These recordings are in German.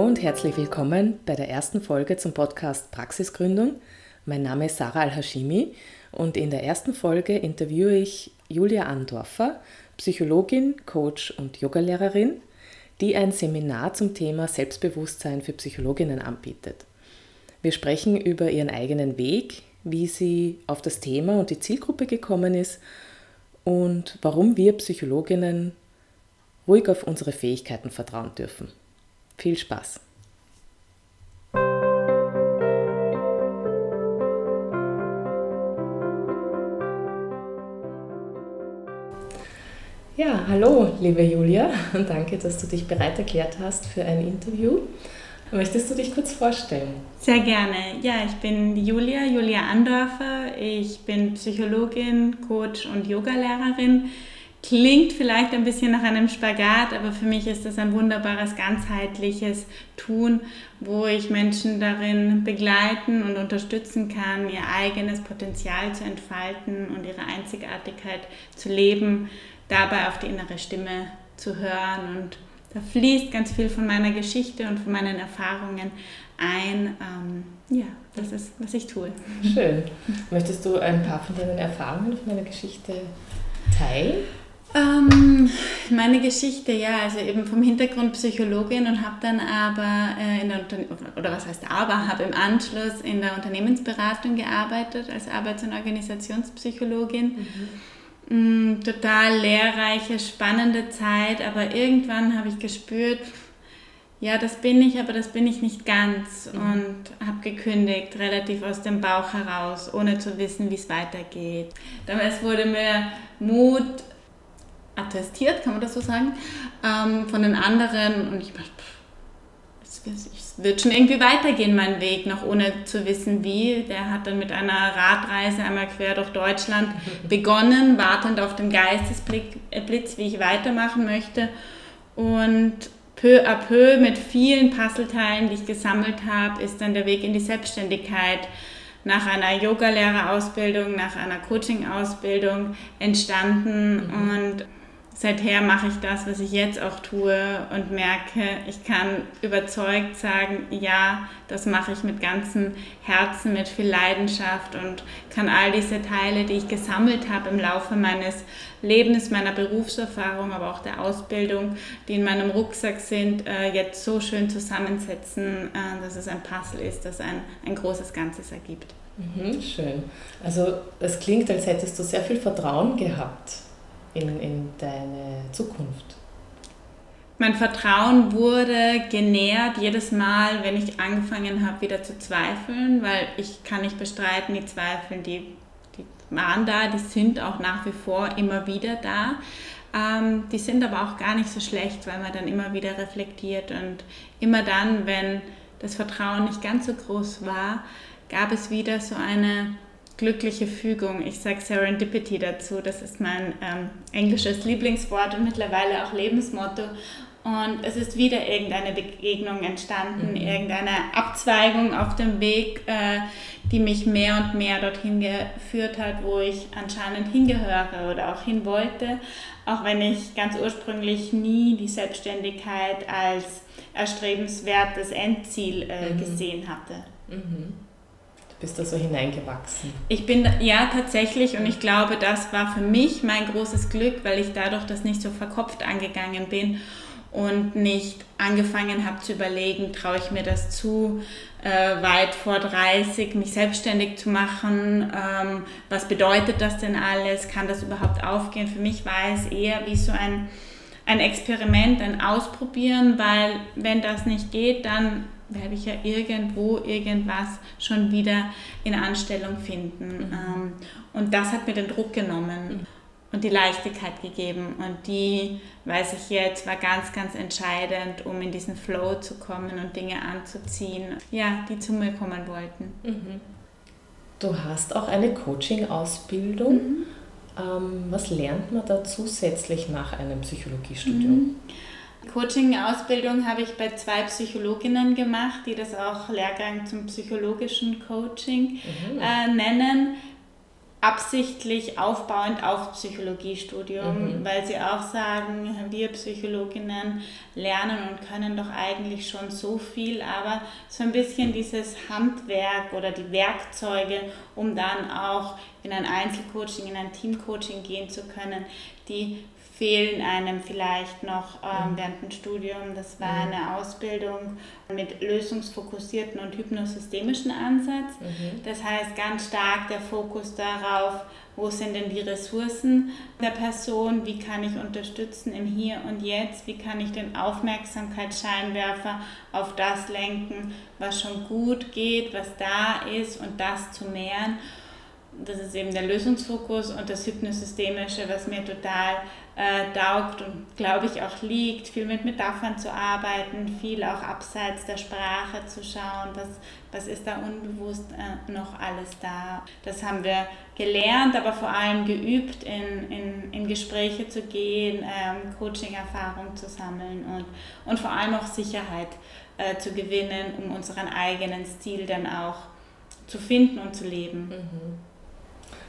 Hallo und herzlich willkommen bei der ersten Folge zum Podcast Praxisgründung. Mein Name ist Sarah Al-Hashimi und in der ersten Folge interviewe ich Julia Andorfer, Psychologin, Coach und Yogalehrerin, die ein Seminar zum Thema Selbstbewusstsein für Psychologinnen anbietet. Wir sprechen über ihren eigenen Weg, wie sie auf das Thema und die Zielgruppe gekommen ist und warum wir Psychologinnen ruhig auf unsere Fähigkeiten vertrauen dürfen. Viel Spaß! Ja, hallo, liebe Julia, und danke, dass du dich bereit erklärt hast für ein Interview. Möchtest du dich kurz vorstellen? Sehr gerne. Ja, ich bin Julia, Julia Andorfer. Ich bin Psychologin, Coach und Yogalehrerin. Klingt vielleicht ein bisschen nach einem Spagat, aber für mich ist das ein wunderbares, ganzheitliches Tun, wo ich Menschen darin begleiten und unterstützen kann, ihr eigenes Potenzial zu entfalten und ihre Einzigartigkeit zu leben, dabei auf die innere Stimme zu hören. Und da fließt ganz viel von meiner Geschichte und von meinen Erfahrungen ein. Ähm, ja, das ist, was ich tue. Schön. Möchtest du ein paar von deinen Erfahrungen von deiner Geschichte teilen? Ähm, meine Geschichte, ja, also eben vom Hintergrund Psychologin und habe dann aber in der Unterne oder was heißt aber, habe im Anschluss in der Unternehmensberatung gearbeitet als Arbeits- und Organisationspsychologin. Mhm. Mm, total lehrreiche, spannende Zeit, aber irgendwann habe ich gespürt, ja, das bin ich, aber das bin ich nicht ganz mhm. und habe gekündigt, relativ aus dem Bauch heraus, ohne zu wissen, wie es weitergeht. Damals wurde mir Mut attestiert, kann man das so sagen, ähm, von den anderen. Und ich dachte, es wird schon irgendwie weitergehen, mein Weg, noch ohne zu wissen wie. Der hat dann mit einer Radreise einmal quer durch Deutschland begonnen, wartend auf den Geistesblitz, wie ich weitermachen möchte. Und peu à peu mit vielen Puzzleteilen, die ich gesammelt habe, ist dann der Weg in die Selbstständigkeit nach einer Yogalehrerausbildung, nach einer Coaching-Ausbildung entstanden. Mhm. Und seither mache ich das, was ich jetzt auch tue und merke, ich kann überzeugt sagen, ja, das mache ich mit ganzem Herzen, mit viel Leidenschaft und kann all diese Teile, die ich gesammelt habe im Laufe meines Lebens, meiner Berufserfahrung, aber auch der Ausbildung, die in meinem Rucksack sind, äh, jetzt so schön zusammensetzen, äh, dass es ein Puzzle ist, das ein, ein großes Ganzes ergibt. Mhm, schön. Also es klingt, als hättest du sehr viel Vertrauen gehabt in, in deine Zukunft? Mein Vertrauen wurde genährt jedes Mal, wenn ich angefangen habe, wieder zu zweifeln, weil ich kann nicht bestreiten, die Zweifel, die, die waren da, die sind auch nach wie vor immer wieder da. Ähm, die sind aber auch gar nicht so schlecht, weil man dann immer wieder reflektiert und immer dann, wenn das Vertrauen nicht ganz so groß war, gab es wieder so eine glückliche Fügung. Ich sage Serendipity dazu. Das ist mein ähm, englisches Lieblingswort und mittlerweile auch Lebensmotto. Und es ist wieder irgendeine Begegnung entstanden, mhm. irgendeine Abzweigung auf dem Weg, äh, die mich mehr und mehr dorthin geführt hat, wo ich anscheinend hingehöre oder auch hin wollte. Auch wenn ich ganz ursprünglich nie die Selbstständigkeit als erstrebenswertes Endziel äh, mhm. gesehen hatte. Mhm bist da so hineingewachsen? Ich bin, ja, tatsächlich. Und ich glaube, das war für mich mein großes Glück, weil ich dadurch das nicht so verkopft angegangen bin und nicht angefangen habe zu überlegen, traue ich mir das zu, äh, weit vor 30 mich selbstständig zu machen, ähm, was bedeutet das denn alles, kann das überhaupt aufgehen? Für mich war es eher wie so ein, ein Experiment, ein Ausprobieren, weil wenn das nicht geht, dann werde ich ja irgendwo irgendwas schon wieder in Anstellung finden. Mhm. Ähm, und das hat mir den Druck genommen mhm. und die Leichtigkeit gegeben. Und die, weiß ich jetzt, war ganz, ganz entscheidend, um in diesen Flow zu kommen und Dinge anzuziehen, ja, die zu mir kommen wollten. Mhm. Du hast auch eine Coaching-Ausbildung. Mhm. Ähm, was lernt man da zusätzlich nach einem Psychologiestudium? Mhm. Coaching-Ausbildung habe ich bei zwei Psychologinnen gemacht, die das auch Lehrgang zum psychologischen Coaching mhm. äh, nennen. absichtlich aufbauend auf Psychologiestudium, mhm. weil sie auch sagen, wir Psychologinnen lernen und können doch eigentlich schon so viel, aber so ein bisschen dieses Handwerk oder die Werkzeuge, um dann auch in ein Einzelcoaching, in ein Teamcoaching gehen zu können, die fehlen einem vielleicht noch ähm, mhm. während dem Studium. Das war mhm. eine Ausbildung mit lösungsfokussierten und hypnosystemischen Ansatz. Mhm. Das heißt ganz stark der Fokus darauf, wo sind denn die Ressourcen der Person, wie kann ich unterstützen im Hier und Jetzt, wie kann ich den Aufmerksamkeitsscheinwerfer auf das lenken, was schon gut geht, was da ist und das zu mehren das ist eben der Lösungsfokus und das Hypnosystemische, was mir total äh, taugt und glaube ich auch liegt, viel mit Metaphern zu arbeiten, viel auch abseits der Sprache zu schauen, was, was ist da unbewusst äh, noch alles da. Das haben wir gelernt, aber vor allem geübt, in, in, in Gespräche zu gehen, ähm, Coaching-Erfahrung zu sammeln und, und vor allem auch Sicherheit äh, zu gewinnen, um unseren eigenen Stil dann auch zu finden und zu leben. Mhm.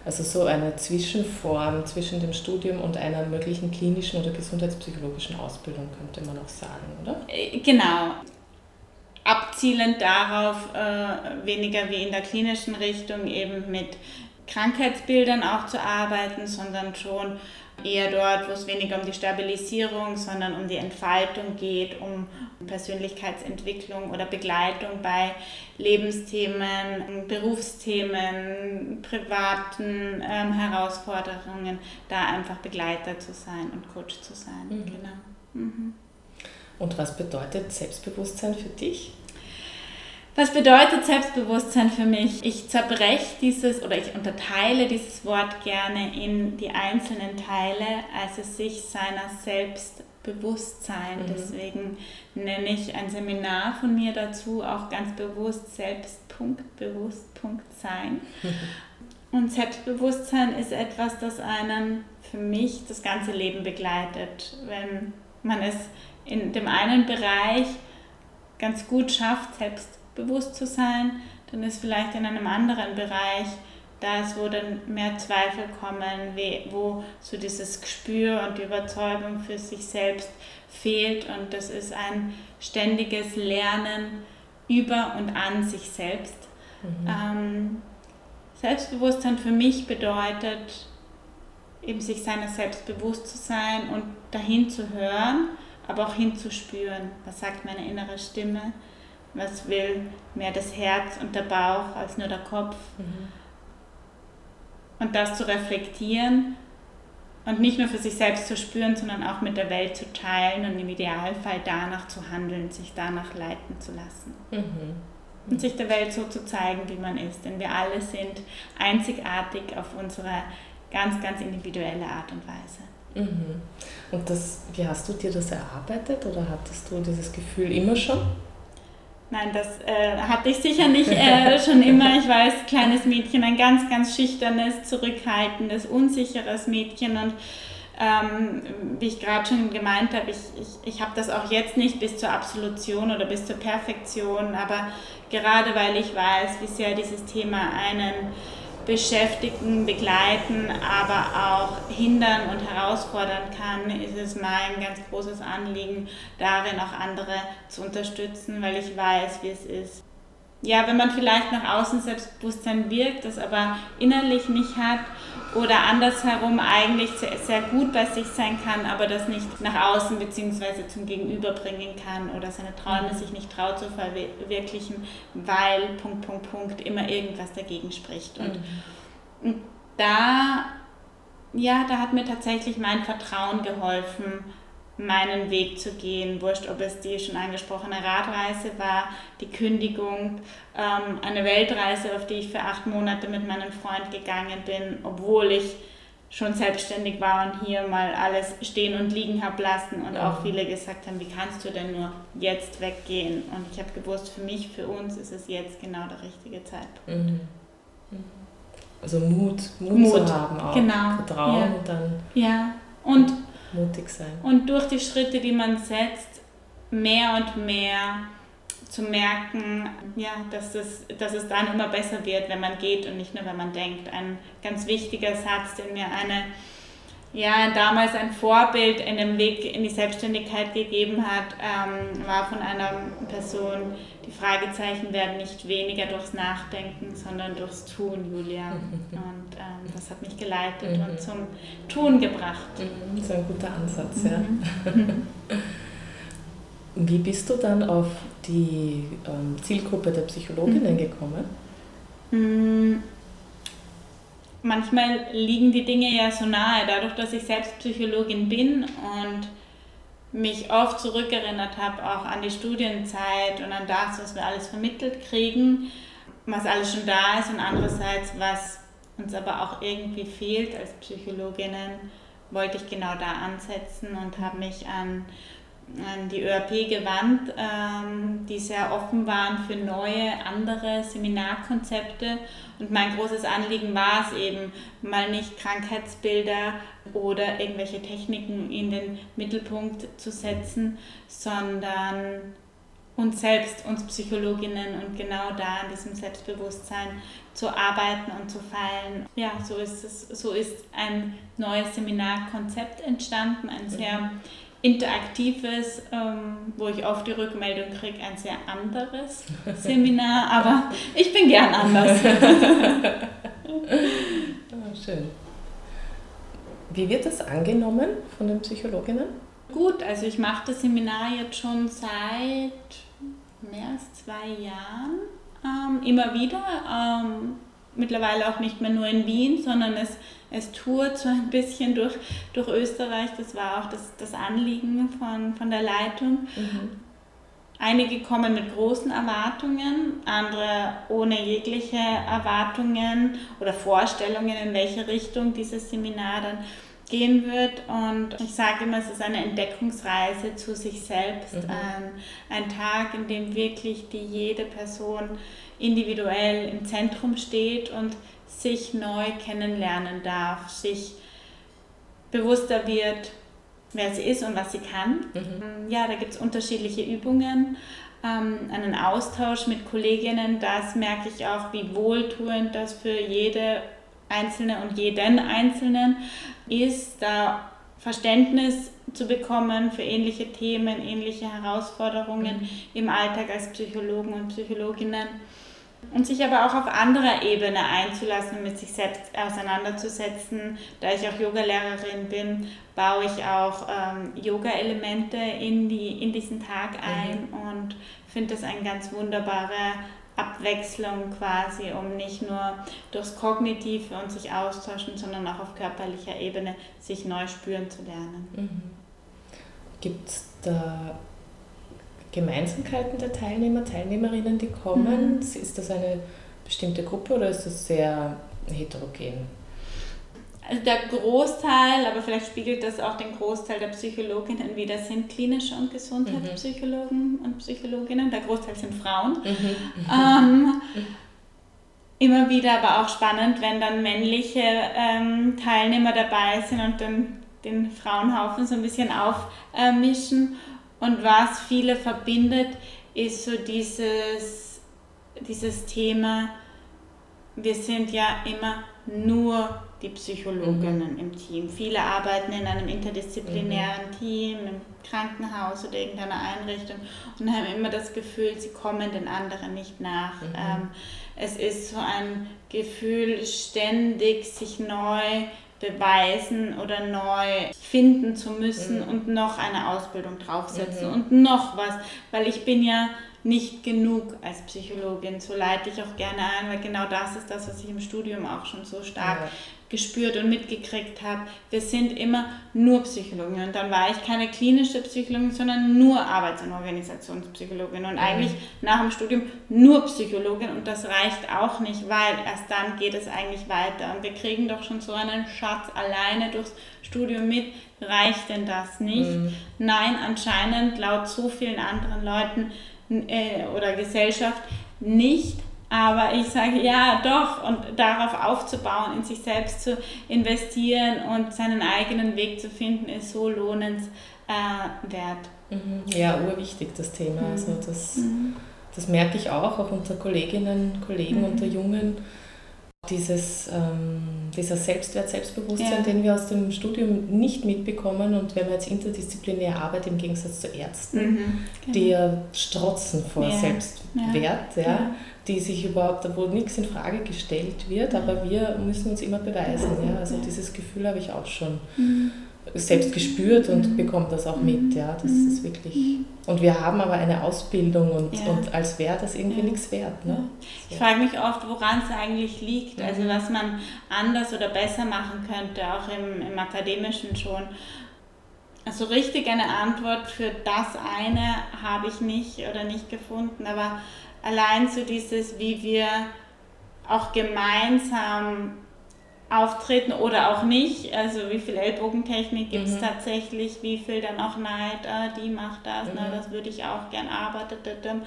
Also so eine Zwischenform zwischen dem Studium und einer möglichen klinischen oder gesundheitspsychologischen Ausbildung, könnte man auch sagen, oder? Äh, genau. Abzielend darauf, äh, weniger wie in der klinischen Richtung eben mit Krankheitsbildern auch zu arbeiten, sondern schon eher dort, wo es weniger um die Stabilisierung, sondern um die Entfaltung geht, um Persönlichkeitsentwicklung oder Begleitung bei Lebensthemen, Berufsthemen, privaten ähm, Herausforderungen, da einfach Begleiter zu sein und Coach zu sein. Mhm. Genau. Mhm. Und was bedeutet Selbstbewusstsein für dich? Was bedeutet Selbstbewusstsein für mich? Ich zerbreche dieses oder ich unterteile dieses Wort gerne in die einzelnen Teile, also sich seiner Selbstbewusstsein. Mhm. Deswegen nenne ich ein Seminar von mir dazu auch ganz bewusst Selbstbewusst.sein. Und Selbstbewusstsein ist etwas, das einen für mich das ganze Leben begleitet. Wenn man es in dem einen Bereich ganz gut schafft, selbst bewusst zu sein, dann ist vielleicht in einem anderen Bereich das, wo dann mehr Zweifel kommen, wo so dieses Gespür und die Überzeugung für sich selbst fehlt. Und das ist ein ständiges Lernen über und an sich selbst. Mhm. Ähm, Selbstbewusstsein für mich bedeutet, eben sich seiner selbst bewusst zu sein und dahin zu hören, aber auch hinzuspüren, was sagt meine innere Stimme, was will mehr das Herz und der Bauch als nur der Kopf. Mhm. Und das zu reflektieren und nicht nur für sich selbst zu spüren, sondern auch mit der Welt zu teilen und im Idealfall danach zu handeln, sich danach leiten zu lassen. Mhm. Und sich der Welt so zu zeigen, wie man ist. Denn wir alle sind einzigartig auf unsere ganz, ganz individuelle Art und Weise. Mhm. Und das, wie hast du dir das erarbeitet oder hattest du dieses Gefühl immer schon? Nein, das äh, hatte ich sicher nicht äh, schon immer. Ich war als kleines Mädchen ein ganz, ganz schüchternes, zurückhaltendes, unsicheres Mädchen und ähm, wie ich gerade schon gemeint habe, ich, ich, ich habe das auch jetzt nicht bis zur Absolution oder bis zur Perfektion, aber gerade weil ich weiß, wie sehr dieses Thema einen beschäftigen, begleiten, aber auch hindern und herausfordern kann, ist es mein ganz großes Anliegen, darin auch andere zu unterstützen, weil ich weiß, wie es ist, ja, wenn man vielleicht nach außen Selbstbewusstsein wirkt, das aber innerlich nicht hat oder andersherum eigentlich sehr, sehr gut bei sich sein kann, aber das nicht nach außen bzw. zum Gegenüber bringen kann oder seine Träume mhm. sich nicht traut zu verwirklichen, weil Punkt, Punkt, Punkt immer irgendwas dagegen spricht. Und, mhm. und da, ja, da hat mir tatsächlich mein Vertrauen geholfen, meinen Weg zu gehen. Wurscht, ob es die schon angesprochene Radreise war, die Kündigung, ähm, eine Weltreise, auf die ich für acht Monate mit meinem Freund gegangen bin, obwohl ich schon selbstständig war und hier mal alles stehen und liegen habe lassen und auch viele gesagt haben, wie kannst du denn nur jetzt weggehen? Und ich habe gewusst, für mich, für uns ist es jetzt genau der richtige Zeitpunkt. Mhm. mhm. Also Mut, Mut, Mut, zu haben auch. Genau. Vertrauen ja. und dann. Ja. Und mutig sein. Und durch die Schritte, die man setzt, mehr und mehr zu merken, ja, dass, es, dass es dann immer besser wird, wenn man geht und nicht nur, wenn man denkt. Ein ganz wichtiger Satz, den mir eine ja, damals ein Vorbild in dem Weg in die Selbstständigkeit gegeben hat, ähm, war von einer Person, die Fragezeichen werden nicht weniger durchs Nachdenken, sondern durchs Tun, Julia. Und ähm, das hat mich geleitet mhm. und zum Tun gebracht. Mhm. Das ist ein guter Ansatz, ja. Mhm. Wie bist du dann auf die ähm, Zielgruppe der Psychologinnen mhm. gekommen? Manchmal liegen die Dinge ja so nahe, dadurch, dass ich selbst Psychologin bin und mich oft zurückerinnert habe, auch an die Studienzeit und an das, was wir alles vermittelt kriegen, was alles schon da ist und andererseits, was uns aber auch irgendwie fehlt als Psychologinnen, wollte ich genau da ansetzen und habe mich an an die ÖRP gewandt, ähm, die sehr offen waren für neue, andere Seminarkonzepte. Und mein großes Anliegen war es eben, mal nicht Krankheitsbilder oder irgendwelche Techniken in den Mittelpunkt zu setzen, sondern uns selbst, uns Psychologinnen und genau da an diesem Selbstbewusstsein zu arbeiten und zu feilen. Ja, so ist es, so ist ein neues Seminarkonzept entstanden, ein sehr interaktives, ähm, wo ich oft die Rückmeldung kriege, ein sehr anderes Seminar, aber ich bin gern anders. oh, schön. Wie wird das angenommen von den Psychologinnen? Gut, also ich mache das Seminar jetzt schon seit mehr als zwei Jahren, ähm, immer wieder. Ähm, mittlerweile auch nicht mehr nur in Wien, sondern es, es tourt so ein bisschen durch, durch Österreich. Das war auch das, das Anliegen von, von der Leitung. Mhm. Einige kommen mit großen Erwartungen, andere ohne jegliche Erwartungen oder Vorstellungen, in welche Richtung dieses Seminar dann gehen wird. Und ich sage immer, es ist eine Entdeckungsreise zu sich selbst. Mhm. Ein, ein Tag, in dem wirklich die jede Person individuell im Zentrum steht und sich neu kennenlernen darf, sich bewusster wird, wer sie ist und was sie kann. Mhm. Ja, da gibt es unterschiedliche Übungen, ähm, einen Austausch mit Kolleginnen, das merke ich auch, wie wohltuend das für jede Einzelne und jeden Einzelnen ist, da Verständnis zu bekommen für ähnliche Themen, ähnliche Herausforderungen mhm. im Alltag als Psychologen und Psychologinnen und sich aber auch auf anderer Ebene einzulassen und mit sich selbst auseinanderzusetzen. Da ich auch Yogalehrerin bin, baue ich auch ähm, Yoga-Elemente in, die, in diesen Tag ein mhm. und finde das eine ganz wunderbare Abwechslung quasi, um nicht nur durchs Kognitive und sich austauschen, sondern auch auf körperlicher Ebene sich neu spüren zu lernen. Mhm. Gibt es da Gemeinsamkeiten der Teilnehmer, Teilnehmerinnen, die kommen? Mhm. Ist das eine bestimmte Gruppe oder ist das sehr heterogen? Also der Großteil, aber vielleicht spiegelt das auch den Großteil der Psychologinnen wieder, sind klinische und Gesundheitspsychologen mhm. und Psychologinnen. Der Großteil sind Frauen. Mhm. Ähm, immer wieder aber auch spannend, wenn dann männliche ähm, Teilnehmer dabei sind und dann den Frauenhaufen so ein bisschen aufmischen. Äh, und was viele verbindet, ist so dieses, dieses Thema, wir sind ja immer nur die Psychologinnen mhm. im Team. Viele arbeiten in einem interdisziplinären mhm. Team, im Krankenhaus oder irgendeiner Einrichtung und haben immer das Gefühl, sie kommen den anderen nicht nach. Mhm. Ähm, es ist so ein Gefühl, ständig sich neu beweisen oder neu finden zu müssen mhm. und noch eine Ausbildung draufsetzen mhm. und noch was, weil ich bin ja nicht genug als Psychologin. So leite ich auch gerne ein, weil genau das ist das, was ich im Studium auch schon so stark ja. gespürt und mitgekriegt habe. Wir sind immer nur Psychologin und dann war ich keine klinische Psychologin, sondern nur Arbeits- und Organisationspsychologin und mhm. eigentlich nach dem Studium nur Psychologin und das reicht auch nicht, weil erst dann geht es eigentlich weiter und wir kriegen doch schon so einen Schatz alleine durchs Studium mit. Reicht denn das nicht? Mhm. Nein, anscheinend laut so vielen anderen Leuten äh, oder Gesellschaft nicht. Aber ich sage ja, doch, und darauf aufzubauen, in sich selbst zu investieren und seinen eigenen Weg zu finden, ist so lohnenswert. Mhm. Ja, urwichtig das Thema. Mhm. Also das, mhm. das merke ich auch, auch unter Kolleginnen, Kollegen, mhm. unter Jungen, dieses, ähm, dieser Selbstwert, Selbstbewusstsein, ja. den wir aus dem Studium nicht mitbekommen und wenn man jetzt interdisziplinär arbeitet, im Gegensatz zu Ärzten, mhm, genau. die ja strotzen vor ja. Selbstwert, ja. ja. die sich überhaupt, wo nichts in Frage gestellt wird, aber wir müssen uns immer beweisen. Ja. Also dieses Gefühl habe ich auch schon. Mhm selbst gespürt und mhm. bekommt das auch mit. Ja, das mhm. ist wirklich. Und wir haben aber eine Ausbildung und, ja. und als wäre das irgendwie ja. nichts wert. Ne? Ich frage mich oft, woran es eigentlich liegt, mhm. also was man anders oder besser machen könnte, auch im, im Akademischen schon. Also richtig eine Antwort für das eine habe ich nicht oder nicht gefunden, aber allein so dieses, wie wir auch gemeinsam auftreten oder auch nicht. Also wie viel Ellbogentechnik gibt es mhm. tatsächlich, wie viel dann auch Neid, ah, die macht das, mhm. na, das würde ich auch gern arbeiten.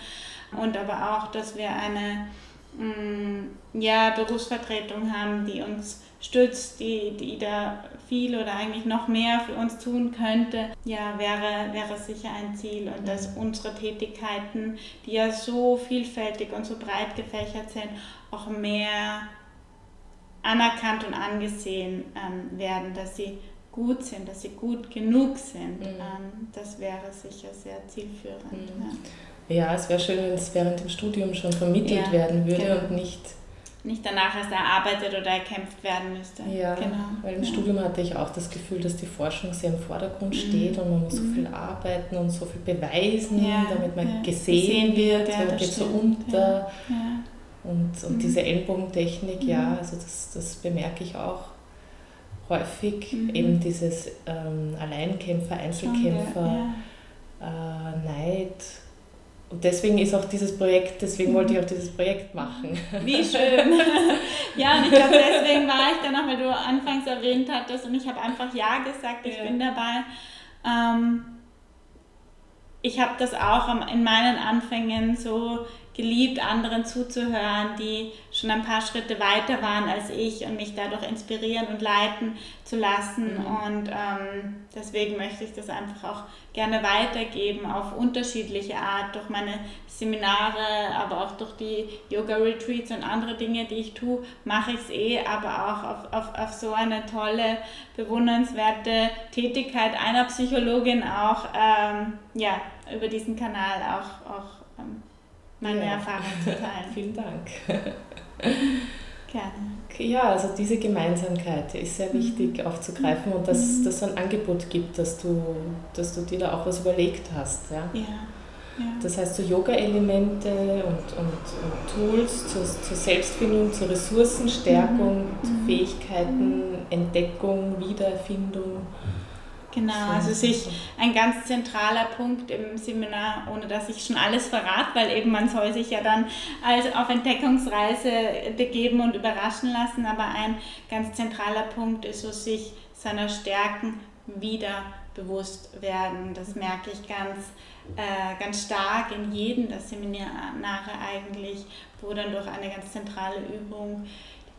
Und aber auch, dass wir eine mh, mm, ja, Berufsvertretung haben, die uns stützt, die, die da viel oder eigentlich noch mehr für uns tun könnte, ja, wäre, wäre sicher ein Ziel. Und dass mhm. unsere Tätigkeiten, die ja so vielfältig und so breit gefächert sind, auch mehr anerkannt und angesehen ähm, werden, dass sie gut sind, dass sie gut genug sind. Mhm. Ähm, das wäre sicher sehr zielführend. Mhm. Ja. ja. es wäre schön, wenn es während dem Studium schon vermittelt ja, werden würde genau. und nicht nicht danach erst erarbeitet oder erkämpft werden müsste. Ja, genau. weil im ja. Studium hatte ich auch das Gefühl, dass die Forschung sehr im Vordergrund mhm. steht und man muss mhm. so viel arbeiten und so viel beweisen, ja, damit man ja. gesehen, gesehen wird, ja, man geht so unter. Und, und mhm. diese Ellbogentechnik, mhm. ja, also das, das bemerke ich auch häufig, mhm. eben dieses ähm, Alleinkämpfer, Einzelkämpfer, ja. Äh, Neid. Und deswegen ist auch dieses Projekt, deswegen mhm. wollte ich auch dieses Projekt machen. Wie schön. ja, und ich glaube, deswegen war ich dann auch, weil du anfangs erwähnt hattest und ich habe einfach Ja gesagt, ich ja. bin dabei. Ähm, ich habe das auch in meinen Anfängen so geliebt, anderen zuzuhören, die schon ein paar Schritte weiter waren als ich und mich dadurch inspirieren und leiten zu lassen. Mhm. Und ähm, deswegen möchte ich das einfach auch gerne weitergeben auf unterschiedliche Art, durch meine Seminare, aber auch durch die Yoga-Retreats und andere Dinge, die ich tue, mache ich es eh, aber auch auf, auf, auf so eine tolle, bewundernswerte Tätigkeit einer Psychologin auch, ähm, ja, über diesen Kanal auch, auch meine ja. Erfahrungen zu teilen. Vielen Dank. Gerne. Ja, also diese Gemeinsamkeit ist sehr wichtig mhm. aufzugreifen und dass mhm. es ein Angebot gibt, dass du, dass du dir da auch was überlegt hast. Ja. ja. Ja. Das heißt, so Yoga-Elemente und, und, und, Tools zur, zur, Selbstfindung, zur Ressourcenstärkung, mhm. zu mhm. Fähigkeiten, Entdeckung, Wiedererfindung. Genau, also sich ein ganz zentraler Punkt im Seminar, ohne dass ich schon alles verrate, weil eben man soll sich ja dann als auf Entdeckungsreise begeben und überraschen lassen, aber ein ganz zentraler Punkt ist so sich seiner Stärken wieder bewusst werden. Das merke ich ganz, äh, ganz stark in jedem der Seminare eigentlich, wo dann durch eine ganz zentrale Übung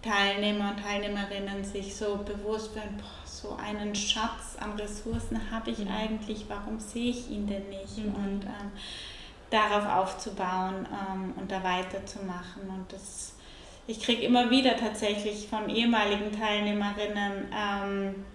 die Teilnehmer und Teilnehmerinnen sich so bewusst werden, boah, so einen Schatz an Ressourcen habe ich mhm. eigentlich, warum sehe ich ihn denn nicht? Mhm. Und ähm, darauf aufzubauen ähm, und da weiterzumachen. Und das, ich kriege immer wieder tatsächlich von ehemaligen Teilnehmerinnen ähm,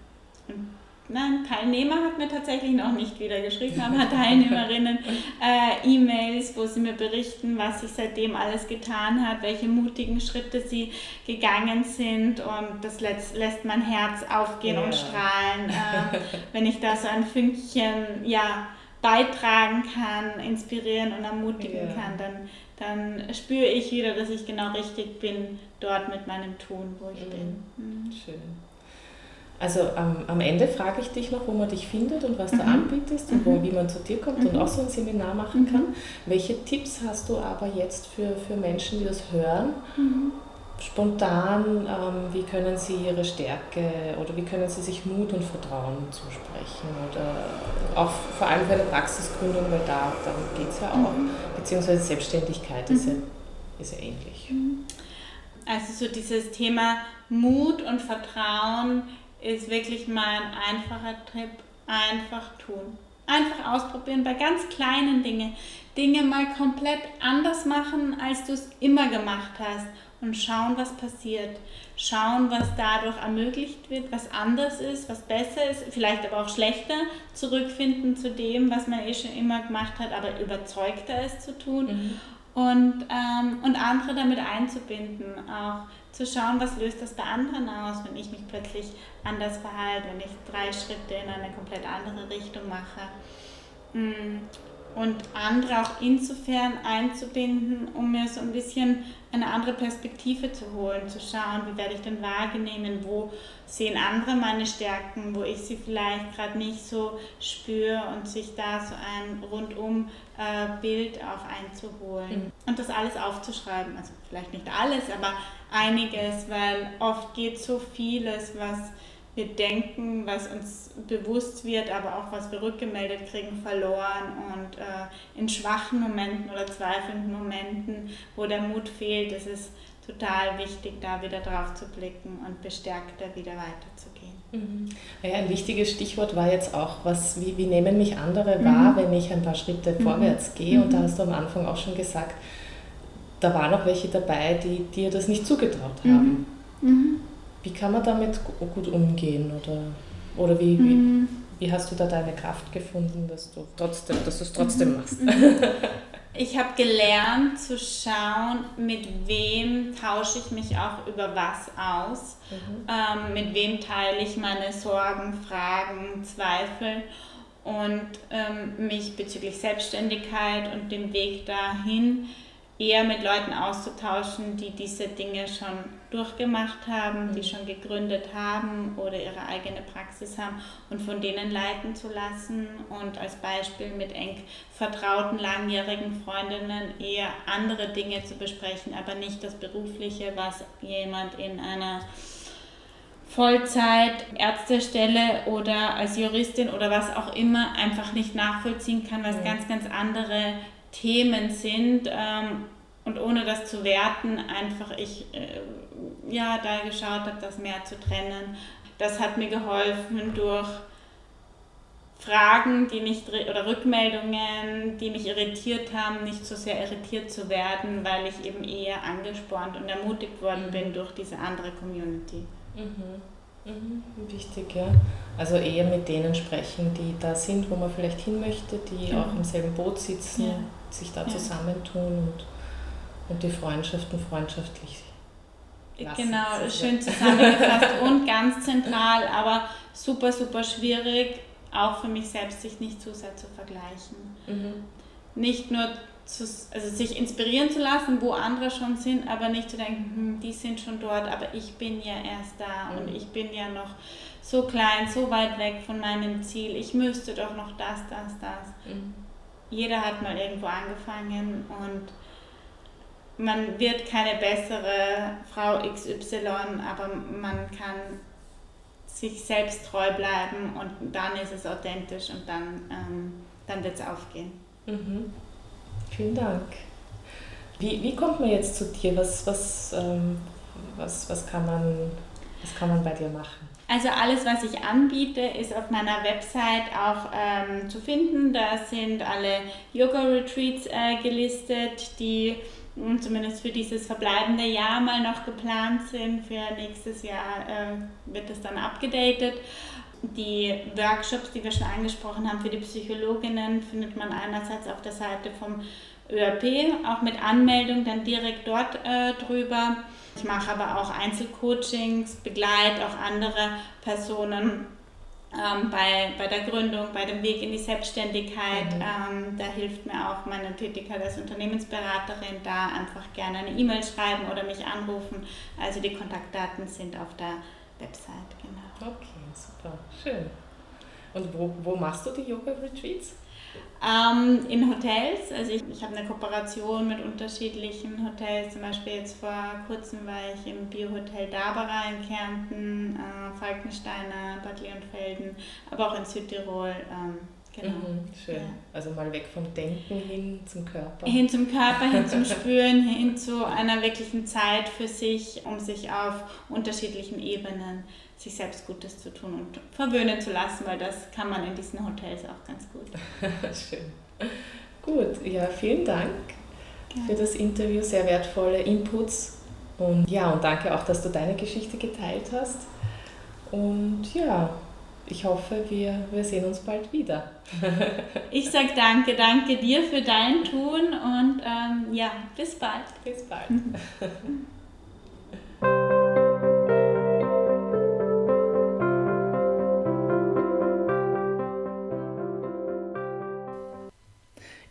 Nein, Teilnehmer hat mir tatsächlich noch nicht wieder geschrieben, aber Teilnehmerinnen äh, E-Mails, wo sie mir berichten, was sich seitdem alles getan hat, welche mutigen Schritte sie gegangen sind und das lässt, lässt mein Herz aufgehen ja. und strahlen, äh, wenn ich da so ein Fünkchen ja, beitragen kann, inspirieren und ermutigen ja. kann, dann, dann spüre ich wieder, dass ich genau richtig bin dort mit meinem Tun, wo ich mhm. bin. Mhm. Schön. Also am, am Ende frage ich dich noch, wo man dich findet und was mhm. du anbietest und wo, mhm. wie man zu dir kommt mhm. und auch so ein Seminar machen kann. Mhm. Welche Tipps hast du aber jetzt für, für Menschen, die das hören? Mhm. Spontan, ähm, wie können sie ihre Stärke oder wie können sie sich Mut und Vertrauen zusprechen? Oder auch vor allem für eine Praxisgründung, weil da, darum geht es ja auch, mhm. beziehungsweise Selbstständigkeit ist, ja, ist ja ähnlich. Also so dieses Thema Mut und Vertrauen ist wirklich mein einfacher Tipp, einfach tun. einfach ausprobieren bei ganz kleinen Dingen. Dinge mal komplett anders machen, als du es immer gemacht hast und schauen, was passiert. Schauen, was dadurch ermöglicht wird, was anders ist, was besser ist, vielleicht aber auch schlechter. Zurückfinden zu dem, was man eh schon immer gemacht hat, aber überzeugter ist zu tun. Mhm. Und, ähm, und andere damit einzubinden, auch zu schauen, was löst das bei anderen aus, wenn ich mich plötzlich anders verhalte, wenn ich drei Schritte in eine komplett andere Richtung mache. Und andere auch insofern einzubinden, um mir so ein bisschen eine andere Perspektive zu holen, zu schauen, wie werde ich denn wahrgenommen, wo sehen andere meine Stärken, wo ich sie vielleicht gerade nicht so spüre und sich da so ein rundum äh, Bild auch einzuholen mhm. und das alles aufzuschreiben, also vielleicht nicht alles, aber einiges, weil oft geht so vieles, was wir denken, was uns bewusst wird, aber auch was wir rückgemeldet kriegen, verloren. Und äh, in schwachen Momenten oder zweifelnden Momenten, wo der Mut fehlt, ist es total wichtig, da wieder drauf zu blicken und bestärkter wieder weiterzugehen. Mhm. Ja, ein wichtiges Stichwort war jetzt auch, was, wie, wie nehmen mich andere mhm. wahr, wenn ich ein paar Schritte mhm. vorwärts gehe. Und da mhm. hast du am Anfang auch schon gesagt, da waren auch welche dabei, die dir das nicht zugetraut haben. Wie kann man damit gut umgehen? Oder, oder wie, mhm. wie, wie, hast du da deine Kraft gefunden, dass du trotzdem, dass du es trotzdem mhm. machst? Ich habe gelernt zu schauen, mit wem tausche ich mich auch über was aus, mhm. ähm, mit wem teile ich meine Sorgen, Fragen, Zweifel und ähm, mich bezüglich Selbstständigkeit und dem Weg dahin eher mit Leuten auszutauschen, die diese Dinge schon durchgemacht haben, die mhm. schon gegründet haben oder ihre eigene Praxis haben und von denen leiten zu lassen und als Beispiel mit eng vertrauten langjährigen Freundinnen eher andere Dinge zu besprechen, aber nicht das Berufliche, was jemand in einer Vollzeit, Ärztestelle oder als Juristin oder was auch immer einfach nicht nachvollziehen kann, was ja. ganz, ganz andere Themen sind. Ähm, und ohne das zu werten, einfach ich äh, ja da geschaut habe, das mehr zu trennen. Das hat mir geholfen durch Fragen, die nicht oder Rückmeldungen, die mich irritiert haben, nicht so sehr irritiert zu werden, weil ich eben eher angespornt und ermutigt worden bin mhm. durch diese andere Community. Mhm. Mhm. Wichtig, ja. Also eher mit denen sprechen, die da sind, wo man vielleicht hin möchte, die auch im selben Boot sitzen, ja. sich da ja. zusammentun und, und die Freundschaften freundschaftlich Lassen genau, schön zusammengefasst und ganz zentral, aber super, super schwierig, auch für mich selbst, sich nicht zu sehr zu vergleichen. Mhm. Nicht nur zu, also sich inspirieren zu lassen, wo andere schon sind, aber nicht zu denken, hm, die sind schon dort, aber ich bin ja erst da mhm. und ich bin ja noch so klein, so weit weg von meinem Ziel. Ich müsste doch noch das, das, das. Mhm. Jeder hat mal irgendwo angefangen und man wird keine bessere Frau XY, aber man kann sich selbst treu bleiben und dann ist es authentisch und dann, ähm, dann wird es aufgehen. Mhm. Vielen Dank. Wie, wie kommt man jetzt zu dir? Was, was, ähm, was, was, kann man, was kann man bei dir machen? Also alles, was ich anbiete, ist auf meiner Website auch ähm, zu finden. Da sind alle Yoga-Retreats äh, gelistet, die zumindest für dieses verbleibende Jahr mal noch geplant sind. Für nächstes Jahr äh, wird es dann abgedatet. Die Workshops, die wir schon angesprochen haben für die Psychologinnen, findet man einerseits auf der Seite vom ÖRP, auch mit Anmeldung dann direkt dort äh, drüber. Ich mache aber auch Einzelcoachings, begleite auch andere Personen ähm, bei, bei der Gründung, bei dem Weg in die Selbstständigkeit. Mhm. Ähm, da hilft mir auch meine Tätigkeit als Unternehmensberaterin, da einfach gerne eine E-Mail schreiben oder mich anrufen. Also die Kontaktdaten sind auf der Website, genau. Okay, super, schön. Und wo, wo machst du die Yoga-Retreats? Ähm, in Hotels, also ich, ich habe eine Kooperation mit unterschiedlichen Hotels, zum Beispiel jetzt vor kurzem war ich im Biohotel Dabera in Kärnten, äh, Falkensteiner, Bad Leonfelden, aber auch in Südtirol, ähm, Genau. Mhm, schön. Ja. Also mal weg vom Denken hin zum Körper. Hin zum Körper, hin zum Spüren, hin zu einer wirklichen Zeit für sich, um sich auf unterschiedlichen Ebenen sich selbst Gutes zu tun und verwöhnen zu lassen, weil das kann man in diesen Hotels auch ganz gut. schön. Gut, ja, vielen Dank ja. für das Interview, sehr wertvolle Inputs und ja, und danke auch, dass du deine Geschichte geteilt hast. Und ja, ich hoffe, wir, wir sehen uns bald wieder. ich sage danke, danke dir für dein Tun und ähm, ja, bis bald. Bis bald.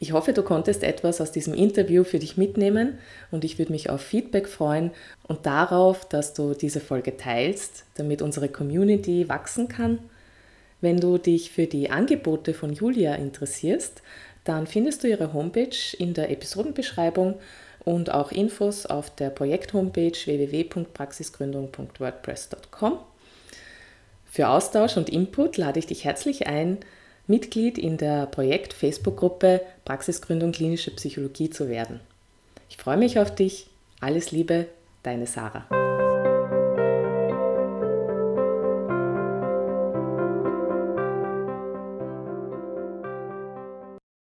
Ich hoffe, du konntest etwas aus diesem Interview für dich mitnehmen und ich würde mich auf Feedback freuen und darauf, dass du diese Folge teilst, damit unsere Community wachsen kann. Wenn du dich für die Angebote von Julia interessierst, dann findest du ihre Homepage in der Episodenbeschreibung und auch Infos auf der Projekt-Homepage www.praxisgründung.wordpress.com. Für Austausch und Input lade ich dich herzlich ein, Mitglied in der Projekt-Facebook-Gruppe Praxisgründung klinische Psychologie zu werden. Ich freue mich auf dich. Alles Liebe, deine Sarah.